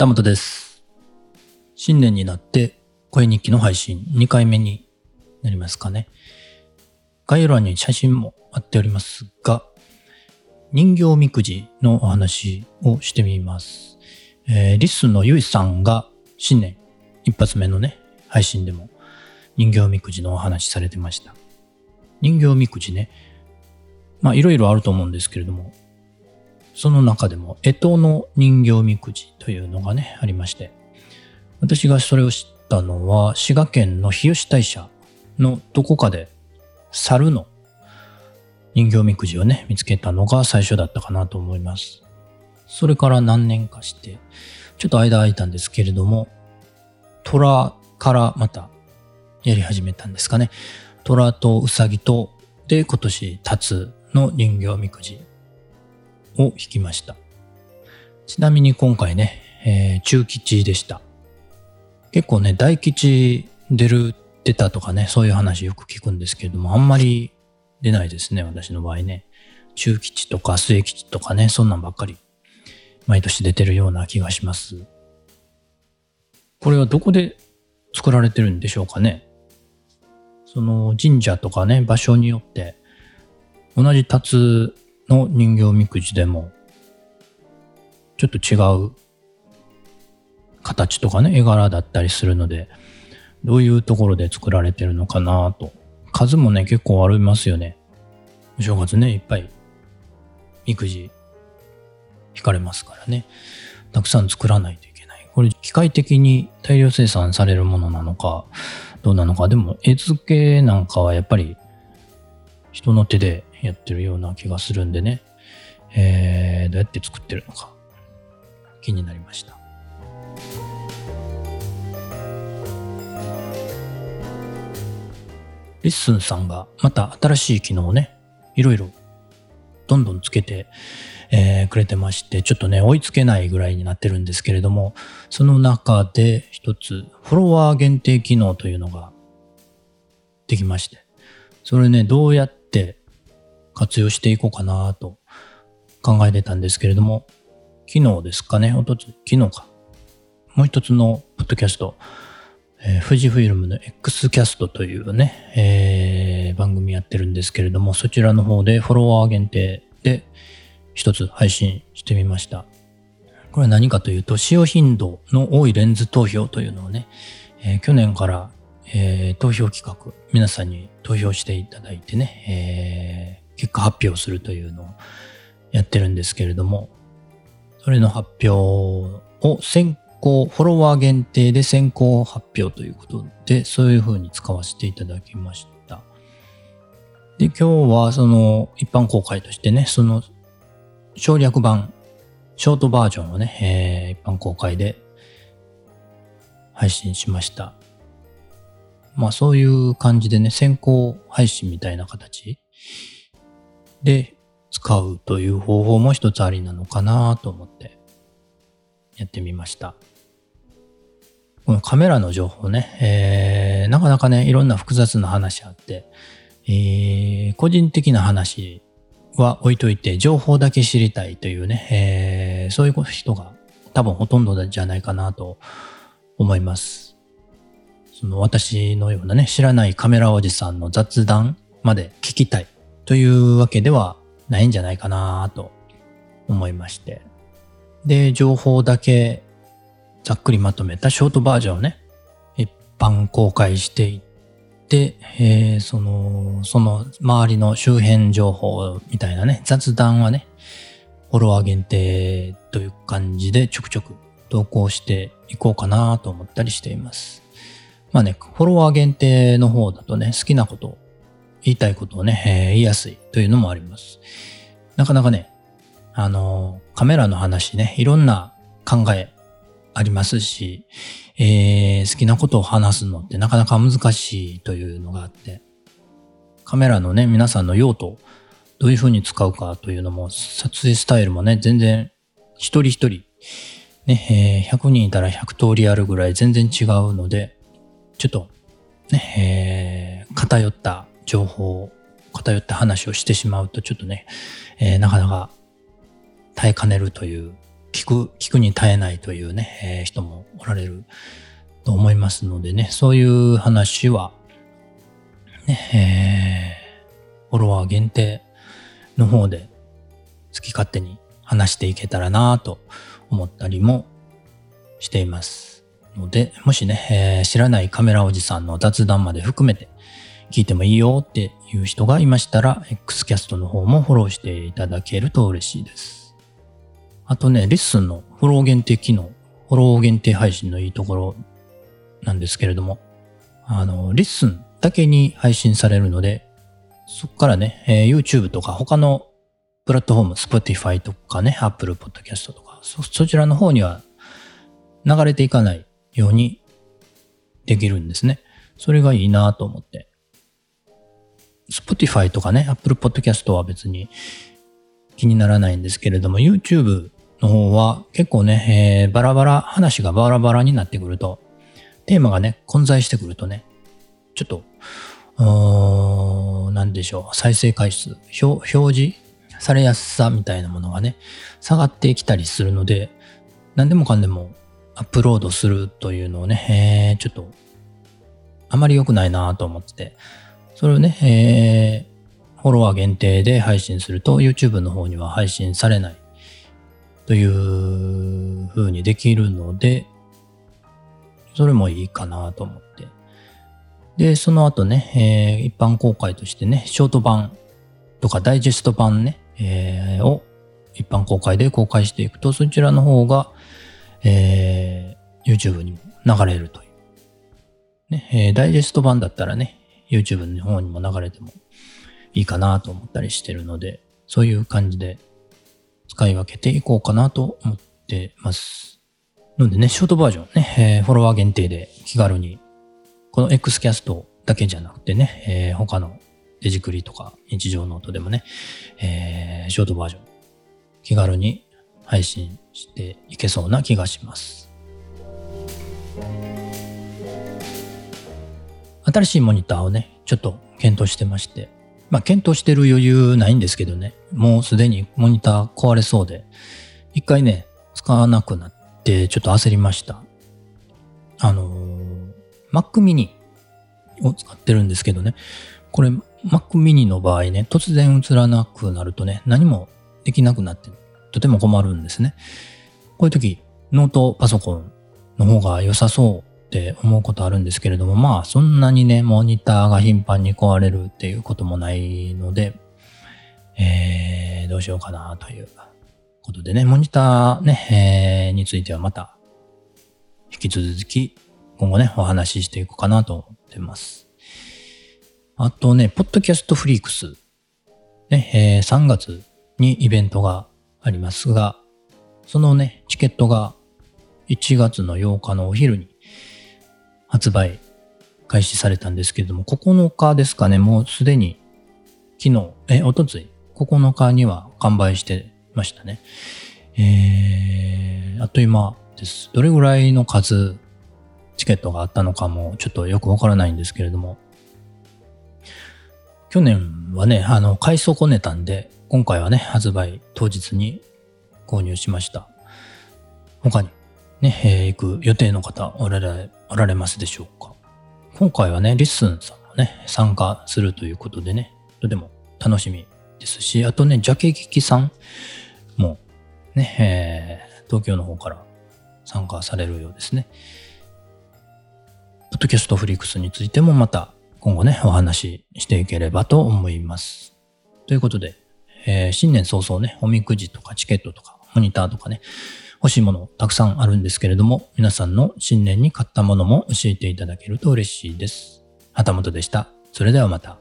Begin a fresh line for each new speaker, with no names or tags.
旗本です。新年になって声日記の配信2回目になりますかね。概要欄に写真も貼っておりますが、人形みくじのお話をしてみます。えーリッスンのゆいさんが新年一発目のね、配信でも人形みくじのお話されてました。人形みくじね、まあいろいろあると思うんですけれども、その中でも、干支の人形みくじというのがね、ありまして、私がそれを知ったのは、滋賀県の日吉大社のどこかで、猿の人形みくじをね、見つけたのが最初だったかなと思います。それから何年かして、ちょっと間空いたんですけれども、虎からまたやり始めたんですかね。虎とウサギと、で、今年、タツの人形みくじを引きました。ちなみに今回ね、えー中吉でした。結構ね、大吉出る、出たとかね、そういう話よく聞くんですけれども、あんまり出ないですね、私の場合ね。中吉とか末吉とかね、そんなんばっかり、毎年出てるような気がします。これはどこで作られてるんでしょうかね。その神社とかね、場所によって、同じタツの人形みくじでも、ちょっと違う形とかね、絵柄だったりするので、どういうところで作られてるのかなと。数もね、結構ありますよね。お正月ね、いっぱい、みくじ、引かれますからね。たくさん作らないといけない。これ、機械的に大量生産されるものなのか、どうなのか。でも、絵付けなんかはやっぱり、人の手でやってるような気がするんでね。えー、どうやって作ってるのか、気になりました。 LISTENさんがまた新しい機能をね、いろいろどんどんつけて、えーくれてまして、ちょっとね、追いつけないぐらいになってるんですけれども、その中で一つ、フォロワー限定機能というのができまして、それね、どうやって活用していこうかなと考えてたんですけれども、昨日ですかね、おとつ、昨日か。もう一つのポッドキャスト、えー富士フイルムの X キャストというね、えー番組やってるんですけれども、そちらの方でフォロワー限定で一つ配信してみました。これは何かというと、使用頻度の多いレンズ投票というのをね、えー去年から、えー投票企画、皆さんに投票していただいてね、えー結果発表するというのをやってるんですけれども、それの発表を先行、フォロワー限定で先行発表ということで、そういう風に使わせていただきました。で、今日はその一般公開としてね、その省略版、ショートバージョンをね、えー一般公開で配信しました。まあそういう感じでね、先行配信みたいな形で使うという方法も一つありなのかなと思ってやってみました。このカメラの情報ね、えーなかなかね、いろんな複雑な話あって、えー個人的な話は置いといて、情報だけ知りたいというね、えーそういう人が多分ほとんどじゃないかなと思います。その私のようなね、知らないカメラおじさんの雑談まで聞きたいというわけではないんじゃないかなと思いまして。で、情報だけざっくりまとめたショートバージョンをね、一般公開していって、えーその、その周りの周辺情報みたいなね、雑談はね、フォロワー限定という感じでちょくちょく投稿していこうかなと思ったりしています。まあね、フォロワー限定の方だとね、好きなこと、言いたいことをね、えー言いやすいというのもあります。なかなかね、あの、カメラの話ね、いろんな考えありますし、えー好きなことを話すのってなかなか難しいというのがあって、カメラのね、皆さんの用途、どういう風に使うかというのも、撮影スタイルもね、全然、一人一人、ね、えー100人いたら100通りあるぐらい全然違うので、ちょっと、ね、えー偏った情報、偏った話をしてしまうと、ちょっとね、えーなかなか耐えかねるという聞く、聞くに耐えないというね、えー、人もおられると思いますのでね、そういう話は、ね、えー、フォロワー限定の方で好き勝手に話していけたらなと思ったりもしています。ので、もしね、えー、知らないカメラおじさんの雑談まで含めて聞いてもいいよっていう人がいましたら、X キャストの方もフォローしていただけると嬉しいです。あとね、レッスンのフォロー限定機能、フォロー限定配信のいいところなんですけれども、あの、レッスンだけに配信されるので、そこからね、えー、YouTube とか他のプラットフォーム、Spotify とかね、Apple Podcast とか、そ、そちらの方には流れていかないようにできるんですね。それがいいなと思って。Spotify とかね、Apple Podcast は別に気にならないんですけれども、YouTube の方は結構ね、えー、バラバラ、話がバラバラになってくると、テーマがね、混在してくるとね、ちょっと、うーん、なんでしょう、再生回数、表示されやすさみたいなものがね、下がってきたりするので、何でもかんでもアップロードするというのをね、えー、ちょっと、あまり良くないなと思ってて、それをね、えー、フォロワー限定で配信すると YouTube の方には配信されないという風にできるので、それもいいかなと思って。で、その後ね、えー、一般公開としてね、ショート版とかダイジェスト版ね、えー、を一般公開で公開していくと、そちらの方が、えー、YouTube にも流れるという。ね、えー、ダイジェスト版だったらね、YouTube の方にも流れてもいいかなと思ったりしてるので、そういう感じで使い分けていこうかなと思ってます。のでね、ショートバージョンね、えー、フォロワー限定で気軽に、この X キャストだけじゃなくてね、えー、他のデジクリとか日常ノートでもね、えー、ショートバージョン気軽に配信していけそうな気がします。新しいモニターをね、ちょっと検討してまして、まあ検討してる余裕ないんですけどね、もうすでにモニター壊れそうで、一回ね、使わなくなってちょっと焦りました。あのー、Mac mini を使ってるんですけどね、これ Mac mini の場合ね、突然映らなくなるとね、何もできなくなってとても困るんですね。こういう時、ノートパソコンの方が良さそうって思うことあるんですけれども、まあそんなにね、モニターが頻繁に壊れるっていうこともないので、えー、どうしようかなということでね、モニターね、えー、についてはまた引き続き今後ね、お話ししていこうかなと思ってます。あとね、ポッドキャストフリークス、ね、えー、3月にイベントがありますが、そのね、チケットが1月の8日のお昼に発売開始されたんですけれども、9日ですかね、もうすでに昨日、え、おとつい、9日には完売してましたね。えー、あっという間です。どれぐらいの数、チケットがあったのかもちょっとよくわからないんですけれども、去年はね、あの、買い損ねたんで、今回はね、発売当日に購入しました。他にね、えー、行く予定の方おられ、おられますでしょうか？今回はね、 LISTENさんもね、参加するということでね、とても楽しみですし、あとね、ジャケギキさんもね、えー、東京の方から参加されるようですね。ポッドキャストフリックスについてもまた今後ね、お話ししていければと思います。ということで、えー、新年早々ね、おみくじとかチケットとかモニターとかね、欲しいものたくさんあるんですけれども、皆さんの新年に買ったものも教えていただけると嬉しいです。旗本でした。それではまた。